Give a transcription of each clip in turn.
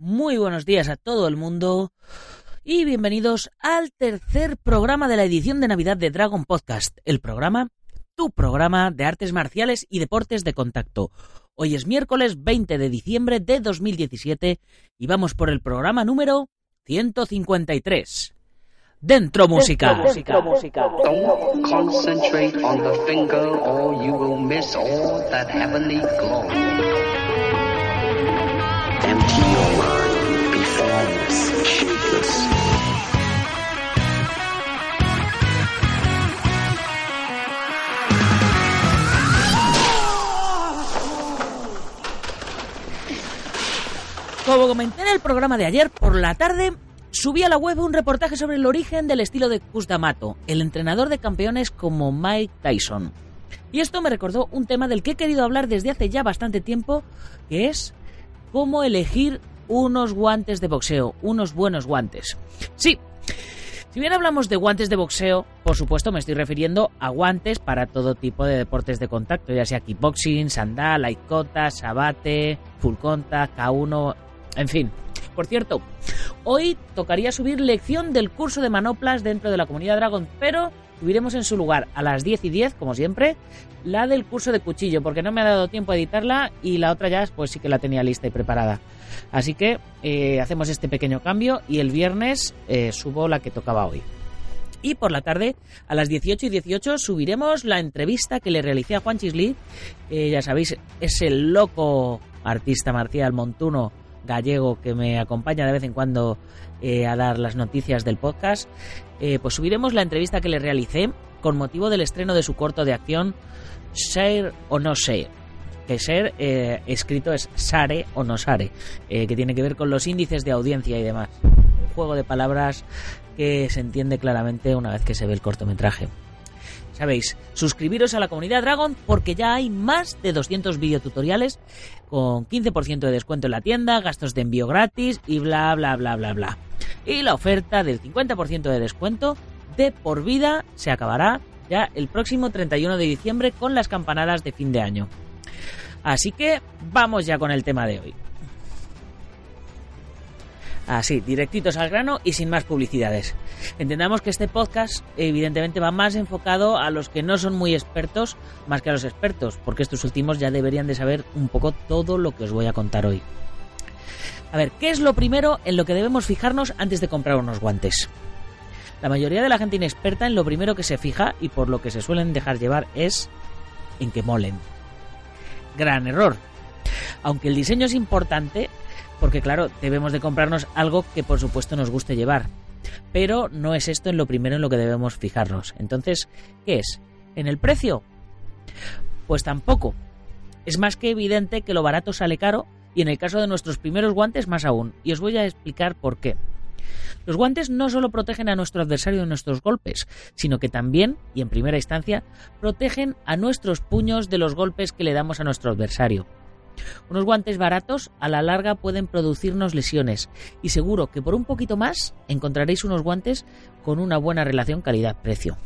Muy buenos días a todo el mundo y bienvenidos al tercer programa de la edición de Navidad de Dragon Podcast, el programa, tu programa de artes marciales y deportes de contacto. Hoy es miércoles 20 de diciembre de 2017 y vamos por el programa número 153. Dentro música. Dentro música. Don't concentrate on the finger or you will miss all that heavenly glow. Como comenté en el programa de ayer, por la tarde subí a la web un reportaje sobre el origen del estilo de D'Amato, el entrenador de campeones como Mike Tyson. Y esto me recordó un tema del que he querido hablar desde hace ya bastante tiempo, que es cómo elegir unos guantes de boxeo, unos buenos guantes. Sí, si bien hablamos de guantes de boxeo, por supuesto me estoy refiriendo a guantes para todo tipo de deportes de contacto, ya sea kickboxing, sandal, aikota, sabate, full contact, K1, en fin. Por cierto, hoy tocaría subir lección del curso de manoplas dentro de la comunidad Dragon, pero subiremos en su lugar a las 10 y 10, como siempre, la del curso de cuchillo, porque no me ha dado tiempo a editarla y la otra ya pues sí que la tenía lista y preparada. Así que eh, hacemos este pequeño cambio y el viernes eh, subo la que tocaba hoy. Y por la tarde, a las 18 y 18, subiremos la entrevista que le realicé a Juan Chisli. Eh, ya sabéis, es el loco artista marcial montuno gallego que me acompaña de vez en cuando eh, a dar las noticias del podcast, pues subiremos la entrevista que le realicé con motivo del estreno de su corto de acción Share o no share. Que ser eh, escrito es Sare o no Sare, que tiene que ver con los índices de audiencia y demás. Un juego de palabras que se entiende claramente una vez que se ve el cortometraje. Sabéis, suscribiros a la comunidad Dragon porque ya hay más de 200 videotutoriales con 15% de descuento en la tienda, gastos de envío gratis y bla bla bla bla bla. Y la oferta del 50% de descuento de por vida se acabará ya el próximo 31 de diciembre con las campanadas de fin de año. Así que vamos ya con el tema de hoy. Así, directitos al grano y sin más publicidades. Entendamos que este podcast evidentemente va más enfocado a los que no son muy expertos más que a los expertos, porque estos últimos ya deberían de saber un poco todo lo que os voy a contar hoy. A ver, ¿qué es lo primero en lo que debemos fijarnos antes de comprar unos guantes? La mayoría de la gente inexperta en lo primero que se fija y por lo que se suelen dejar llevar es en que molen. Gran error. Aunque el diseño es importante, porque claro, debemos de comprarnos algo que por supuesto nos guste llevar. Pero no es esto en lo primero en lo que debemos fijarnos. Entonces, ¿qué es? ¿En el precio? Pues tampoco. Es más que evidente que lo barato sale caro y en el caso de nuestros primeros guantes más aún. Y os voy a explicar por qué. Los guantes no solo protegen a nuestro adversario de nuestros golpes, sino que también, y en primera instancia, protegen a nuestros puños de los golpes que le damos a nuestro adversario. Unos guantes baratos a la larga pueden producirnos lesiones y seguro que por un poquito más encontraréis unos guantes con una buena relación calidad-precio.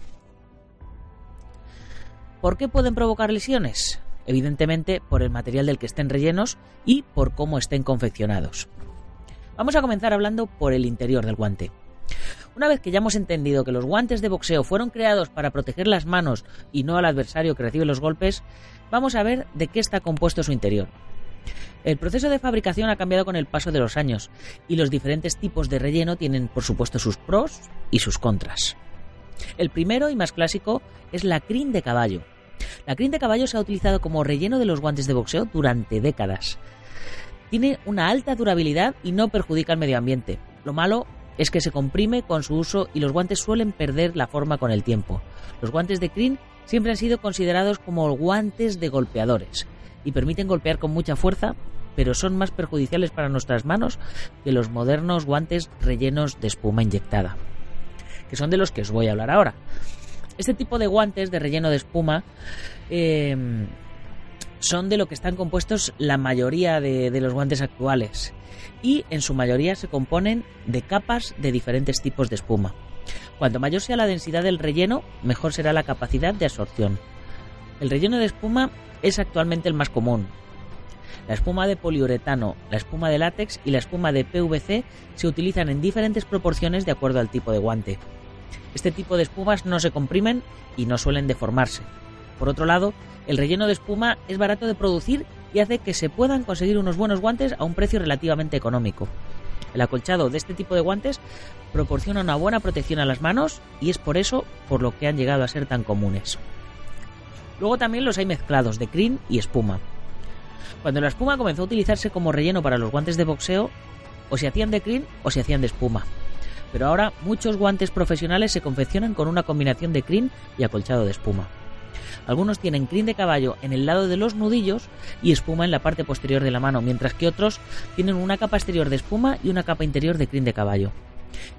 ¿Por qué pueden provocar lesiones? Evidentemente por el material del que estén rellenos y por cómo estén confeccionados. Vamos a comenzar hablando por el interior del guante. Una vez que ya hemos entendido que los guantes de boxeo fueron creados para proteger las manos y no al adversario que recibe los golpes, vamos a ver de qué está compuesto su interior. El proceso de fabricación ha cambiado con el paso de los años y los diferentes tipos de relleno tienen por supuesto sus pros y sus contras. El primero y más clásico es la crin de caballo. La crin de caballo se ha utilizado como relleno de los guantes de boxeo durante décadas. Tiene una alta durabilidad y no perjudica al medio ambiente. Lo malo es que se comprime con su uso y los guantes suelen perder la forma con el tiempo. Los guantes de crin siempre han sido considerados como guantes de golpeadores y permiten golpear con mucha fuerza, pero son más perjudiciales para nuestras manos que los modernos guantes rellenos de espuma inyectada, que son de los que os voy a hablar ahora. Este tipo de guantes de relleno de espuma eh, son de lo que están compuestos la mayoría de, los guantes actuales y en su mayoría se componen de capas de diferentes tipos de espuma. Cuanto mayor sea la densidad del relleno, mejor será la capacidad de absorción. El relleno de espuma es actualmente el más común. La espuma de poliuretano, la espuma de látex y la espuma de PVC se utilizan en diferentes proporciones de acuerdo al tipo de guante. Este tipo de espumas no se comprimen y no suelen deformarse. Por otro lado, el relleno de espuma es barato de producir y hace que se puedan conseguir unos buenos guantes a un precio relativamente económico. El acolchado de este tipo de guantes proporciona una buena protección a las manos y es por eso por lo que han llegado a ser tan comunes. Luego también los hay mezclados de crin y espuma. Cuando la espuma comenzó a utilizarse como relleno para los guantes de boxeo, o se hacían de crin o se hacían de espuma. Pero ahora muchos guantes profesionales se confeccionan con una combinación de crin y acolchado de espuma. Algunos tienen crin de caballo en el lado de los nudillos y espuma en la parte posterior de la mano, mientras que otros tienen una capa exterior de espuma y una capa interior de crin de caballo.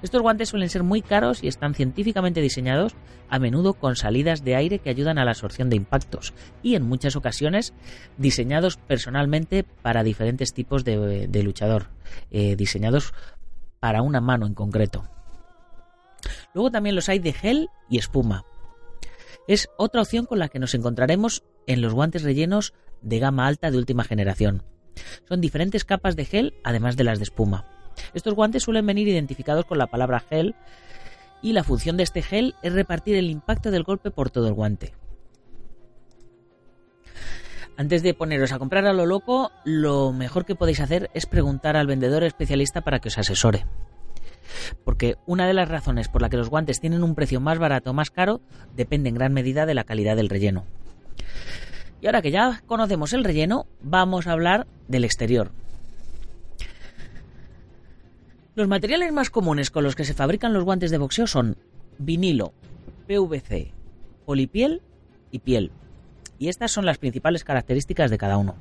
Estos guantes suelen ser muy caros y están científicamente diseñados, a menudo con salidas de aire que ayudan a la absorción de impactos y en muchas ocasiones diseñados personalmente para diferentes tipos de, luchador, eh, diseñados para una mano en concreto. Luego también los hay de gel y espuma. Es otra opción con la que nos encontraremos en los guantes rellenos de gama alta de última generación. Son diferentes capas de gel además de las de espuma. Estos guantes suelen venir identificados con la palabra gel y la función de este gel es repartir el impacto del golpe por todo el guante. Antes de poneros a comprar a lo loco, lo mejor que podéis hacer es preguntar al vendedor especialista para que os asesore. Porque una de las razones por la que los guantes tienen un precio más barato o más caro depende en gran medida de la calidad del relleno. Y ahora que ya conocemos el relleno, vamos a hablar del exterior. Los materiales más comunes con los que se fabrican los guantes de boxeo son vinilo, PVC, polipiel y piel. Y estas son las principales características de cada uno.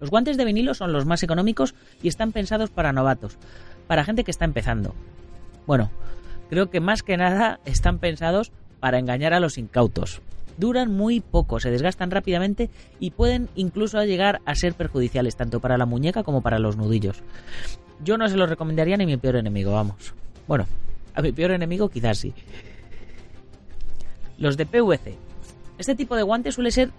Los guantes de vinilo son los más económicos y están pensados para novatos, para gente que está empezando. Bueno, creo que más que nada están pensados para engañar a los incautos. Duran muy poco, se desgastan rápidamente y pueden incluso llegar a ser perjudiciales tanto para la muñeca como para los nudillos. Yo no se lo recomendaría ni a mi peor enemigo, vamos. Bueno, a mi peor enemigo quizás sí. Los de PVC. Este tipo de guante suele ser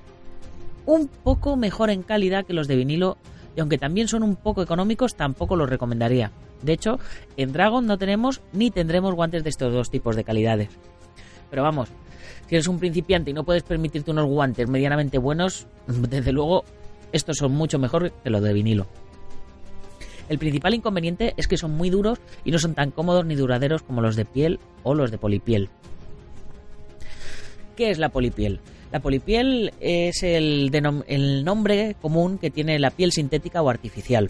un poco mejor en calidad que los de vinilo y aunque también son un poco económicos, tampoco los recomendaría. De hecho, en Dragon no tenemos ni tendremos guantes de estos dos tipos de calidades. Pero vamos, si eres un principiante y no puedes permitirte unos guantes medianamente buenos, desde luego estos son mucho mejor que los de vinilo. El principal inconveniente es que son muy duros y no son tan cómodos ni duraderos como los de piel o los de polipiel. ¿Qué es la polipiel? La polipiel es el, nombre común que tiene la piel sintética o artificial.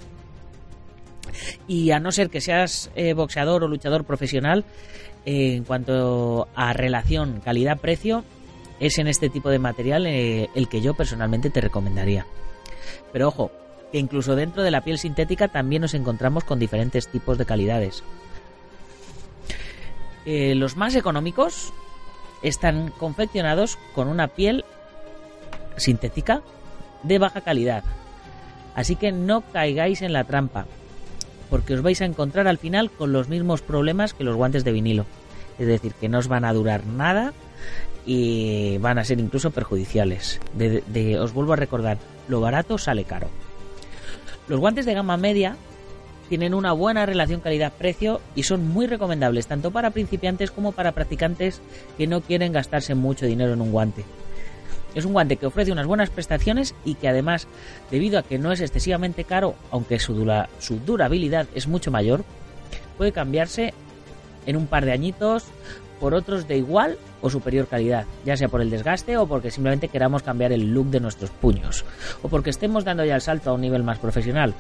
Y a no ser que seas eh, boxeador o luchador profesional, en cuanto a relación calidad-precio, es en este tipo de material eh, el que yo personalmente te recomendaría. Pero ojo, que incluso dentro de la piel sintética también nos encontramos con diferentes tipos de calidades. Eh, los más económicos están confeccionados con una piel sintética de baja calidad. Así que no caigáis en la trampa, porque os vais a encontrar al final con los mismos problemas que los guantes de vinilo. Es decir, que no os van a durar nada y van a ser incluso perjudiciales. os vuelvo a recordar, lo barato sale caro. Los guantes de gama media tienen una buena relación calidad-precio y son muy recomendables tanto para principiantes como para practicantes que no quieren gastarse mucho dinero en un guante. Es un guante que ofrece unas buenas prestaciones y que además, debido a que no es excesivamente caro, aunque su, durabilidad es mucho mayor, puede cambiarse en un par de añitos por otros de igual o superior calidad, ya sea por el desgaste o porque simplemente queramos cambiar el look de nuestros puños, o porque estemos dando ya el salto a un nivel más profesional.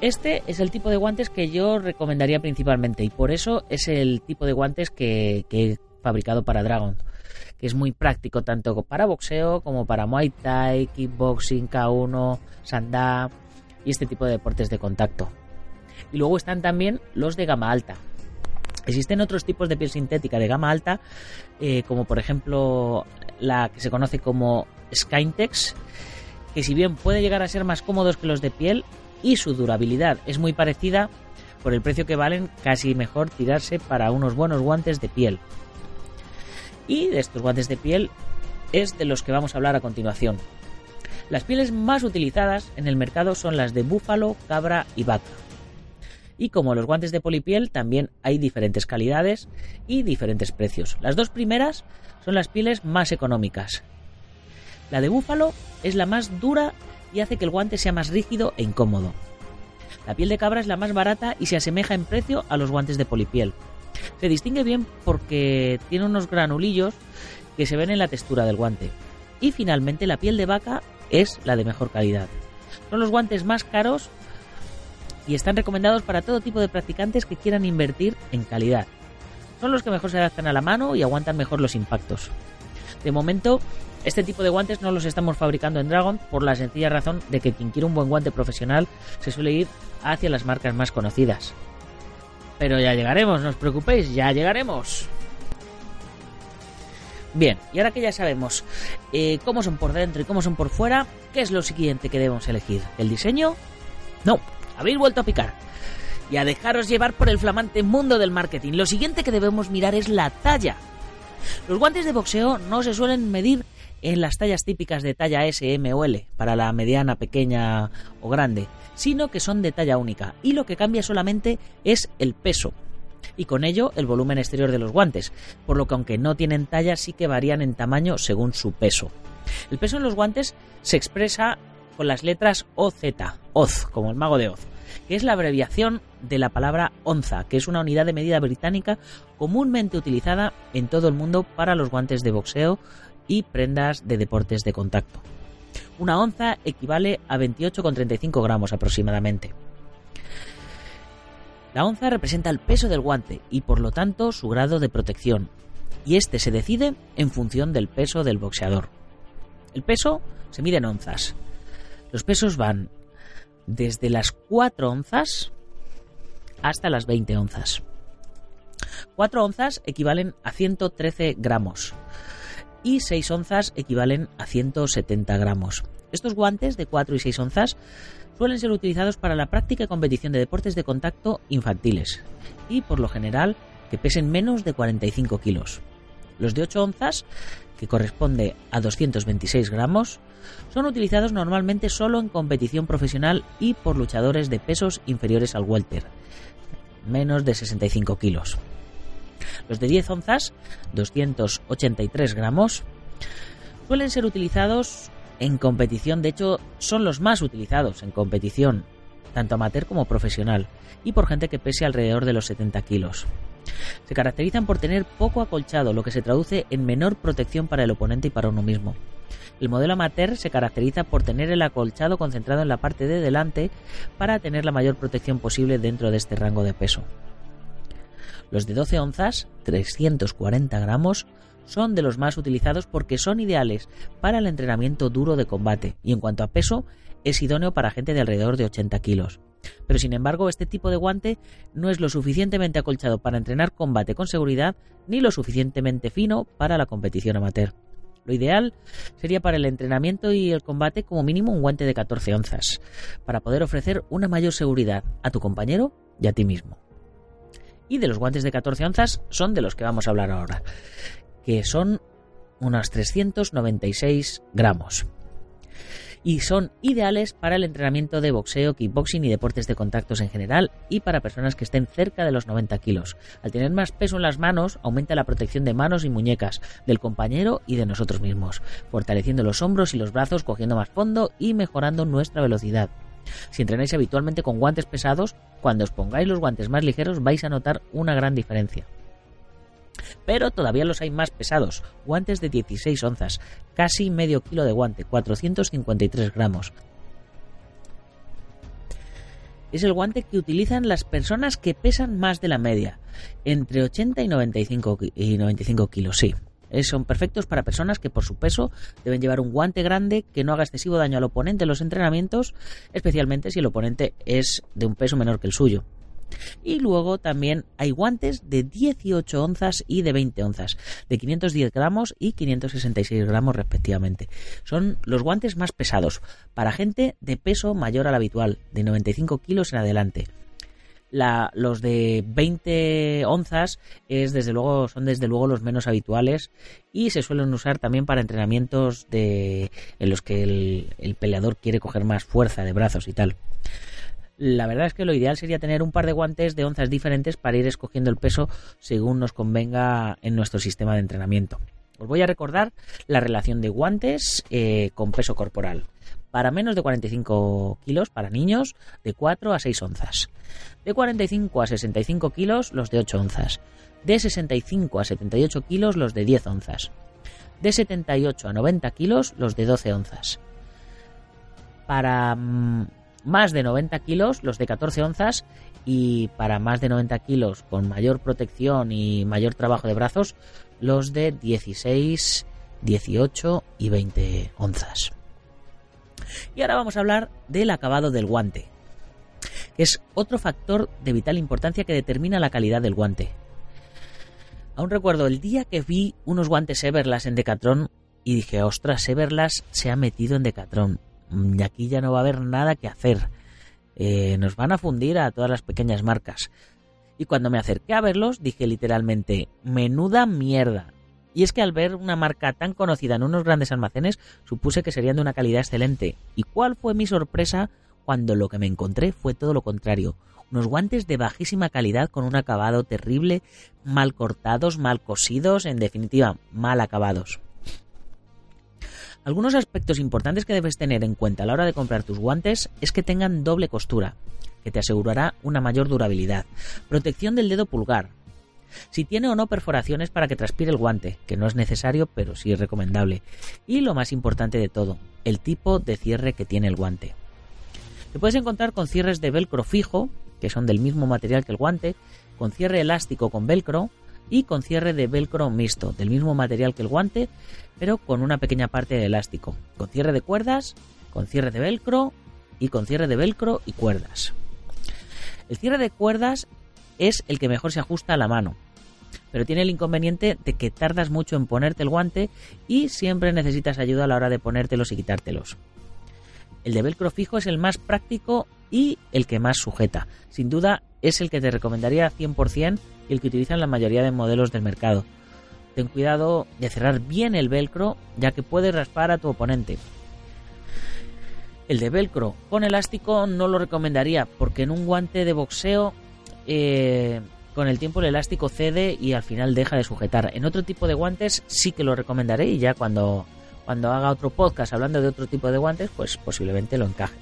Este es el tipo de guantes que yo recomendaría principalmente y por eso es el tipo de guantes que, he fabricado para Dragon, que es muy práctico tanto para boxeo como para Muay Thai, kickboxing, K1, sandá y este tipo de deportes de contacto. Y luego están también los de gama alta, Existen otros tipos de piel sintética de gama alta, eh, como por ejemplo la que se conoce como Skyntex, que si bien puede llegar a ser más cómodos que los de piel y su durabilidad es muy parecida, por el precio que valen casi mejor tirarse para unos buenos guantes de piel. Y de estos guantes de piel es de los que vamos a hablar a continuación. Las pieles más utilizadas en el mercado son las de búfalo, cabra y vaca. Y como los guantes de polipiel, también hay diferentes calidades y diferentes precios. Las dos primeras son las pieles más económicas. La de búfalo es la más dura y hace que el guante sea más rígido e incómodo. La piel de cabra es la más barata y se asemeja en precio a los guantes de polipiel. Se distingue bien porque tiene unos granulillos que se ven en la textura del guante. Y finalmente la piel de vaca es la de mejor calidad. Son los guantes más caros y están recomendados para todo tipo de practicantes que quieran invertir en calidad. Son los que mejor se adaptan a la mano y aguantan mejor los impactos. De momento, este tipo de guantes no los estamos fabricando en Dragon por la sencilla razón de que quien quiere un buen guante profesional se suele ir hacia las marcas más conocidas. Pero ya llegaremos, no os preocupéis, ya llegaremos. Bien, y ahora que ya sabemos eh, cómo son por dentro y cómo son por fuera, ¿qué es lo siguiente que debemos elegir? ¿El diseño? No, habéis vuelto a picar. Y a dejaros llevar por el flamante mundo del marketing. Lo siguiente que debemos mirar es la talla. Los guantes de boxeo no se suelen medir en las tallas típicas de talla S, M o L, para la mediana, pequeña o grande, sino que son de talla única, y lo que cambia solamente es el peso, y con ello el volumen exterior de los guantes, por lo que aunque no tienen talla sí que varían en tamaño según su peso. El peso en los guantes se expresa con las letras OZ, Oz, como el mago de Oz, que es la abreviación de la palabra onza, que es una unidad de medida británica comúnmente utilizada en todo el mundo para los guantes de boxeo y prendas de deportes de contacto. Una onza equivale a 28,35 gramos aproximadamente. La onza representa el peso del guante y por lo tanto su grado de protección, y este se decide en función del peso del boxeador. El peso se mide en onzas. Los pesos van desde las 4 onzas hasta las 20 onzas. 4 onzas equivalen a 113 gramos y 6 onzas equivalen a 170 gramos. Estos guantes de 4 y 6 onzas suelen ser utilizados para la práctica y competición de deportes de contacto infantiles y por lo general que pesen menos de 45 kilos. Los de 8 onzas, que corresponde a 226 gramos, son utilizados normalmente solo en competición profesional y por luchadores de pesos inferiores al welter, menos de 65 kilos. Los de 10 onzas, 283 gramos, suelen ser utilizados en competición, de hecho son los más utilizados en competición, tanto amateur como profesional, y por gente que pese alrededor de los 70 kilos. Se caracterizan por tener poco acolchado, lo que se traduce en menor protección para el oponente y para uno mismo. El modelo amateur se caracteriza por tener el acolchado concentrado en la parte de delante para tener la mayor protección posible dentro de este rango de peso. Los de 12 onzas, 340 gramos, son de los más utilizados porque son ideales para el entrenamiento duro de combate y en cuanto a peso es idóneo para gente de alrededor de 80 kilos. Pero sin embargo, este tipo de guante no es lo suficientemente acolchado para entrenar combate con seguridad ni lo suficientemente fino para la competición amateur. Lo ideal sería para el entrenamiento y el combate como mínimo un guante de 14 onzas, para poder ofrecer una mayor seguridad a tu compañero y a ti mismo y de los guantes de 14 onzas son de los que vamos a hablar ahora, que son unos 396 gramos. Y son ideales para el entrenamiento de boxeo, kickboxing y deportes de contactos en general y para personas que estén cerca de los 90 kilos. Al tener más peso en las manos, aumenta la protección de manos y muñecas, del compañero y de nosotros mismos, fortaleciendo los hombros y los brazos, cogiendo más fondo y mejorando nuestra velocidad. Si entrenáis habitualmente con guantes pesados, cuando os pongáis los guantes más ligeros vais a notar una gran diferencia. Pero todavía los hay más pesados, guantes de 16 onzas, casi medio kilo de guante, 453 gramos. Es el guante que utilizan las personas que pesan más de la media, entre 80 y 95, y 95 kilos, sí son perfectos para personas que por su peso deben llevar un guante grande que no haga excesivo daño al oponente en los entrenamientos, especialmente si el oponente es de un peso menor que el suyo. Y luego también hay guantes de 18 onzas y de 20 onzas, de 510 gramos y 566 gramos respectivamente. Son los guantes más pesados, para gente de peso mayor al habitual, de 95 kilos en adelante. Los de 20 onzas es desde luego son desde luego los menos habituales y se suelen usar también para entrenamientos de en los que el, el peleador quiere coger más fuerza de brazos y tal. La verdad es que lo ideal sería tener un par de guantes de onzas diferentes para ir escogiendo el peso según nos convenga en nuestro sistema de entrenamiento. Os voy a recordar la relación de guantes eh, con peso corporal. Para menos de 45 kilos, para niños, de 4 a 6 onzas. De 45 a 65 kilos, los de 8 onzas. De 65 a 78 kilos, los de 10 onzas. De 78 a 90 kilos, los de 12 onzas. Para mm, más de 90 kilos, los de 14 onzas. Y para más de 90 kilos, con mayor protección y mayor trabajo de brazos, los de 16, 18 y 20 onzas. Y ahora vamos a hablar del acabado del guante, es otro factor de vital importancia que determina la calidad del guante. Aún recuerdo el día que vi unos guantes Everlast en Decathlon y dije, ostras, Everlast se ha metido en Decathlon. Y aquí ya no va a haber nada que hacer. Eh, nos van a fundir a todas las pequeñas marcas. Y cuando me acerqué a verlos, dije literalmente, menuda mierda. Y es que al ver una marca tan conocida en unos grandes almacenes, supuse que serían de una calidad excelente. ¿Y cuál fue mi sorpresa cuando lo que me encontré fue todo lo contrario? Unos guantes de bajísima calidad con un acabado terrible, mal cortados, mal cosidos, en definitiva, mal acabados. Algunos aspectos importantes que debes tener en cuenta a la hora de comprar tus guantes es que tengan doble costura, que te asegurará una mayor durabilidad. Protección del dedo pulgar. Si tiene o no perforaciones para que transpire el guante, que no es necesario pero sí es recomendable. Y lo más importante de todo, el tipo de cierre que tiene el guante. Te puedes encontrar con cierres de velcro fijo, que son del mismo material que el guante, con cierre elástico con velcro y con cierre de velcro mixto, del mismo material que el guante, pero con una pequeña parte de elástico, con cierre de cuerdas, con cierre de velcro y con cierre de velcro y cuerdas. El cierre de cuerdas es el que mejor se ajusta a la mano, pero tiene el inconveniente de que tardas mucho en ponerte el guante y siempre necesitas ayuda a la hora de ponértelos y quitártelos. El de velcro fijo es el más práctico y el que más sujeta. Sin duda es el que te recomendaría 100% y el que utilizan la mayoría de modelos del mercado. Ten cuidado de cerrar bien el velcro ya que puede raspar a tu oponente. El de velcro con elástico no lo recomendaría porque en un guante de boxeo eh, con el tiempo el elástico cede y al final deja de sujetar. En otro tipo de guantes sí que lo recomendaré y ya cuando, cuando haga otro podcast hablando de otro tipo de guantes pues posiblemente lo encaje.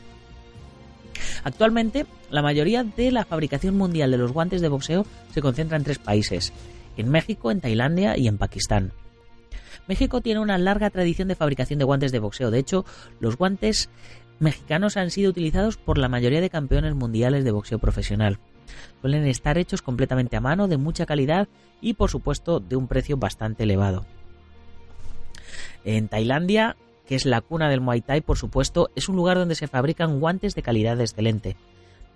Actualmente la mayoría de la fabricación mundial de los guantes de boxeo se concentra en tres países, en México, en Tailandia y en Pakistán. México tiene una larga tradición de fabricación de guantes de boxeo. De hecho, los guantes mexicanos han sido utilizados por la mayoría de campeones mundiales de boxeo profesional. Suelen estar hechos completamente a mano, de mucha calidad y por supuesto de un precio bastante elevado. En Tailandia, que es la cuna del Muay Thai, por supuesto, es un lugar donde se fabrican guantes de calidad excelente.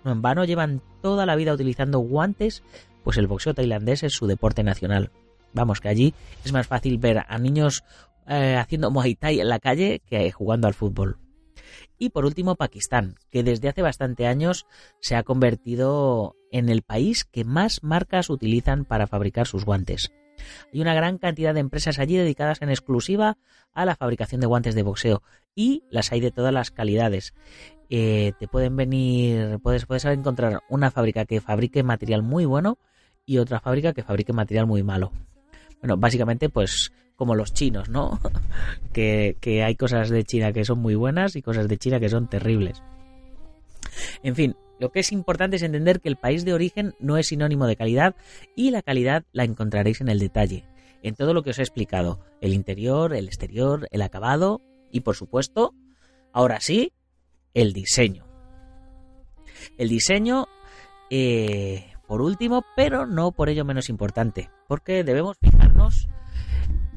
No en vano llevan toda la vida utilizando guantes, pues el boxeo tailandés es su deporte nacional. Vamos, que allí es más fácil ver a niños eh, haciendo Muay Thai en la calle que jugando al fútbol. Y por último, Pakistán, que desde hace bastante años se ha convertido en el país que más marcas utilizan para fabricar sus guantes. Hay una gran cantidad de empresas allí dedicadas en exclusiva a la fabricación de guantes de boxeo y las hay de todas las calidades. Eh, te pueden venir, puedes, puedes encontrar una fábrica que fabrique material muy bueno y otra fábrica que fabrique material muy malo. Bueno, básicamente pues como los chinos, ¿no? que, hay cosas de China que son muy buenas y cosas de China que son terribles. En fin, lo que es importante es entender que el país de origen no es sinónimo de calidad y la calidad la encontraréis en el detalle, en todo lo que os he explicado, el interior, el exterior, el acabado y por supuesto, ahora sí, el diseño. El diseño, eh, por último, pero no por ello menos importante, porque debemos fijarnos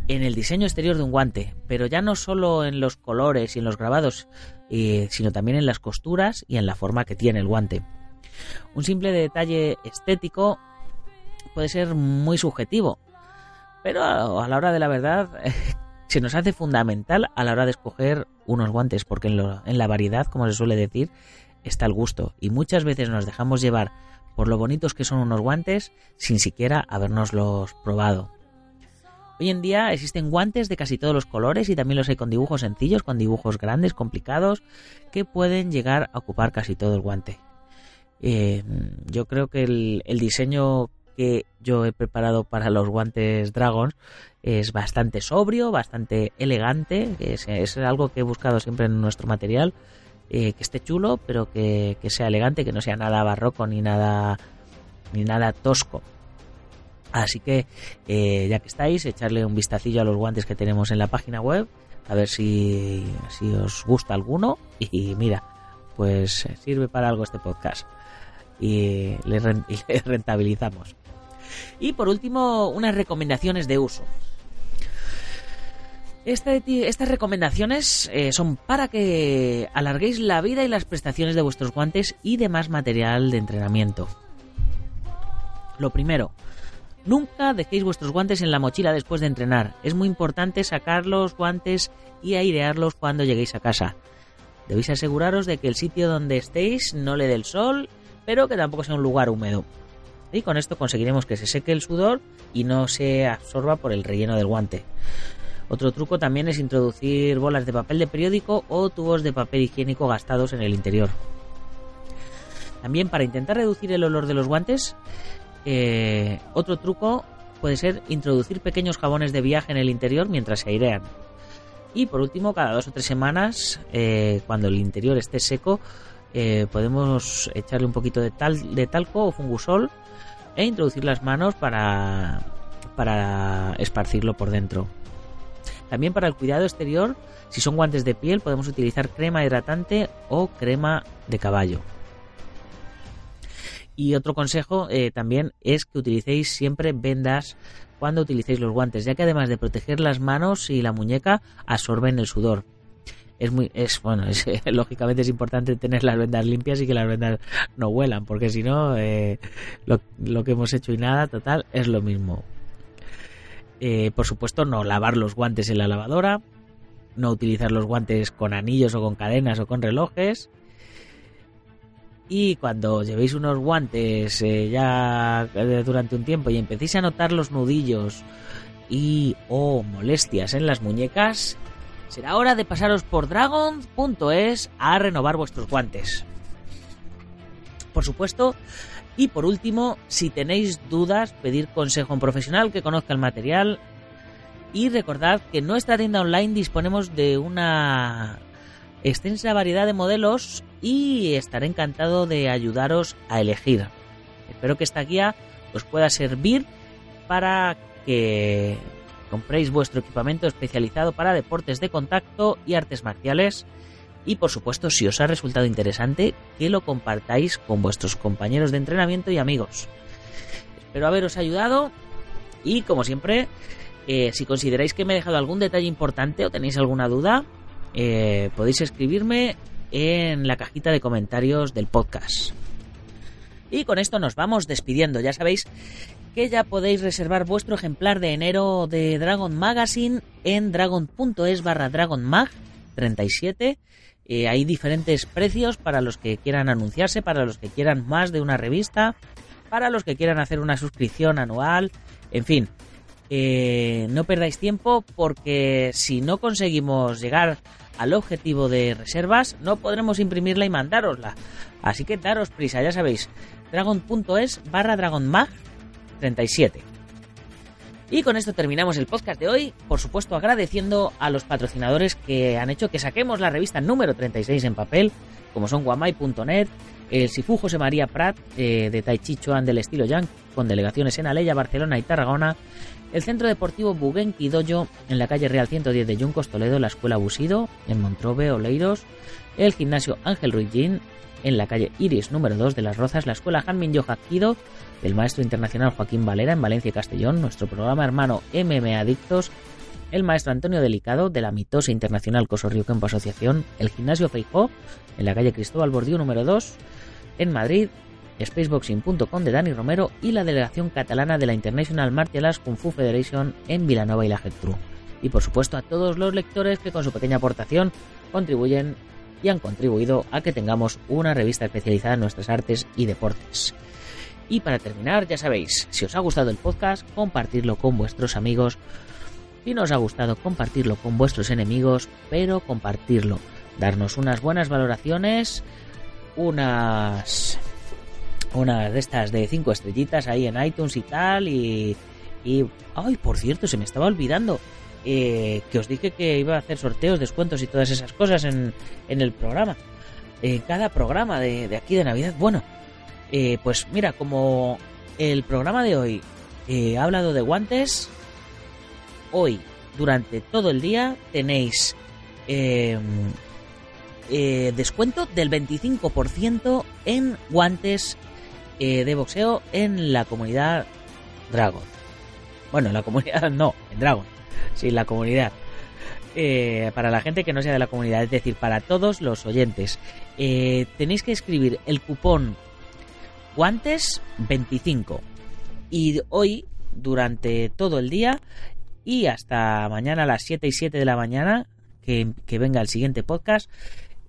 en el diseño exterior de un guante, pero ya no solo en los colores y en los grabados, eh, sino también en las costuras y en la forma que tiene el guante. Un simple detalle estético puede ser muy subjetivo, pero a la hora de la verdad se nos hace fundamental a la hora de escoger unos guantes, porque en, en la variedad, como se suele decir, está el gusto, y muchas veces nos dejamos llevar por lo bonitos que son unos guantes sin siquiera habernoslos probado. Hoy en día existen guantes de casi todos los colores y también los hay con dibujos sencillos, con dibujos grandes, complicados, que pueden llegar a ocupar casi todo el guante. Eh, yo creo que el, diseño que yo he preparado para los guantes Dragons es bastante sobrio, bastante elegante, es, algo que he buscado siempre en nuestro material, eh, que esté chulo, pero que, que, sea elegante, que no sea nada barroco ni nada ni nada tosco. Así que eh, ya que estáis, echarle un vistacillo a los guantes que tenemos en la página web, a ver si, os gusta alguno. Y mira, pues sirve para algo este podcast. Y le, rentabilizamos. Y por último, unas recomendaciones de uso. estas recomendaciones eh, son para que alarguéis la vida y las prestaciones de vuestros guantes y demás material de entrenamiento. Lo primero, Nunca dejéis vuestros guantes en la mochila después de entrenar. Es muy importante sacar los guantes y airearlos cuando lleguéis a casa. Debéis aseguraros de que el sitio donde estéis no le dé el sol, pero que tampoco sea un lugar húmedo. Y con esto conseguiremos que se seque el sudor y no se absorba por el relleno del guante. Otro truco también es introducir bolas de papel de periódico o tubos de papel higiénico gastados en el interior. También para intentar reducir el olor de los guantes, eh, otro truco puede ser introducir pequeños jabones de viaje en el interior mientras se airean. Y por último, cada dos o tres semanas, eh, cuando el interior esté seco, eh, podemos echarle un poquito de, tal, de talco o fungusol e introducir las manos para, para esparcirlo por dentro. También para el cuidado exterior, si son guantes de piel, podemos utilizar crema hidratante o crema de caballo. Y otro consejo eh, también es que utilicéis siempre vendas cuando utilicéis los guantes, ya que además de proteger las manos y la muñeca, absorben el sudor. Es muy, es bueno, lógicamente es importante tener las vendas limpias y que las vendas no huelan, porque si no, eh, lo, que hemos hecho y nada, total, es lo mismo. Eh, por supuesto, no lavar los guantes en la lavadora, no utilizar los guantes con anillos o con cadenas o con relojes y cuando llevéis unos guantes eh, ya eh, durante un tiempo y empecéis a notar los nudillos y o molestias en las muñecas, será hora de pasaros por dragon.es a renovar vuestros guantes. Por supuesto, y por último, si tenéis dudas, pedir consejo a un profesional que conozca el material. Y recordad que en nuestra tienda online disponemos de una extensa variedad de modelos y estaré encantado de ayudaros a elegir. Espero que esta guía os pueda servir para que compréis vuestro equipamiento especializado para deportes de contacto y artes marciales y por supuesto si os ha resultado interesante que lo compartáis con vuestros compañeros de entrenamiento y amigos. Espero haberos ayudado y como siempre eh, si consideráis que me he dejado algún detalle importante o tenéis alguna duda eh, podéis escribirme en la cajita de comentarios del podcast. Y con esto nos vamos despidiendo. Ya sabéis que ya podéis reservar vuestro ejemplar de enero de Dragon Magazine en dragon.es barra dragonmag 37. Eh, hay diferentes precios para los que quieran anunciarse, para los que quieran más de una revista, para los que quieran hacer una suscripción anual, en fin. Eh, no perdáis tiempo porque si no conseguimos llegar al objetivo de reservas, no podremos imprimirla y mandárosla. Así que daros prisa, ya sabéis, dragon.es barra dragonmag 37. Y con esto terminamos el podcast de hoy, por supuesto agradeciendo a los patrocinadores que han hecho que saquemos la revista número 36 en papel, como son guamai.net, el Sifu José María Prat eh, de Tai Chi Chuan del estilo Yang, con delegaciones en Aleya, Barcelona y Tarragona, el Centro Deportivo Buguenqui Dojo en la calle Real 110 de Yuncos, Toledo, la Escuela Busido en Montrobe, Oleiros, el Gimnasio Ángel Ruiz en la calle Iris número 2 de Las Rozas, la Escuela Hanmin Yojakido del maestro internacional Joaquín Valera en Valencia y Castellón, nuestro programa hermano MMA Adictos, el maestro Antonio Delicado de la mitosa internacional Coso Río Campo Asociación, el Gimnasio Feijó en la calle Cristóbal Bordío número 2 en Madrid, spaceboxing.com de Dani Romero y la delegación catalana de la International Martial Arts Kung Fu Federation en Vilanova y la Geltrú. Y por supuesto a todos los lectores que con su pequeña aportación contribuyen y han contribuido a que tengamos una revista especializada en nuestras artes y deportes. Y para terminar, ya sabéis, si os ha gustado el podcast, compartirlo con vuestros amigos. Si no os ha gustado, compartirlo con vuestros enemigos, pero compartirlo. Darnos unas buenas valoraciones, unas unas de estas de cinco estrellitas ahí en iTunes y tal y y ay por cierto se me estaba olvidando eh, que os dije que iba a hacer sorteos descuentos y todas esas cosas en, en el programa en cada programa de, de aquí de navidad bueno eh, pues mira como el programa de hoy eh, ha hablado de guantes hoy durante todo el día tenéis eh, eh, descuento del 25% en guantes eh, de boxeo en la comunidad Dragon. Bueno, en la comunidad no, en Dragon. Sí, en la comunidad. Eh, para la gente que no sea de la comunidad, es decir, para todos los oyentes. Eh, tenéis que escribir el cupón guantes 25. Y hoy, durante todo el día y hasta mañana a las 7 y 7 de la mañana, que, que venga el siguiente podcast,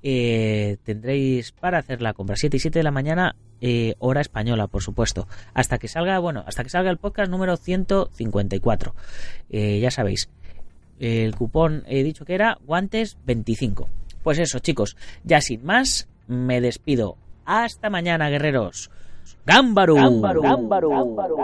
eh, tendréis para hacer la compra 7 y 7 de la mañana eh, hora española por supuesto hasta que salga bueno hasta que salga el podcast número 154 eh, ya sabéis el cupón he dicho que era guantes 25 pues eso chicos ya sin más me despido hasta mañana guerreros Gámbaro. Gámbaro. Gámbaro. Gámbaro.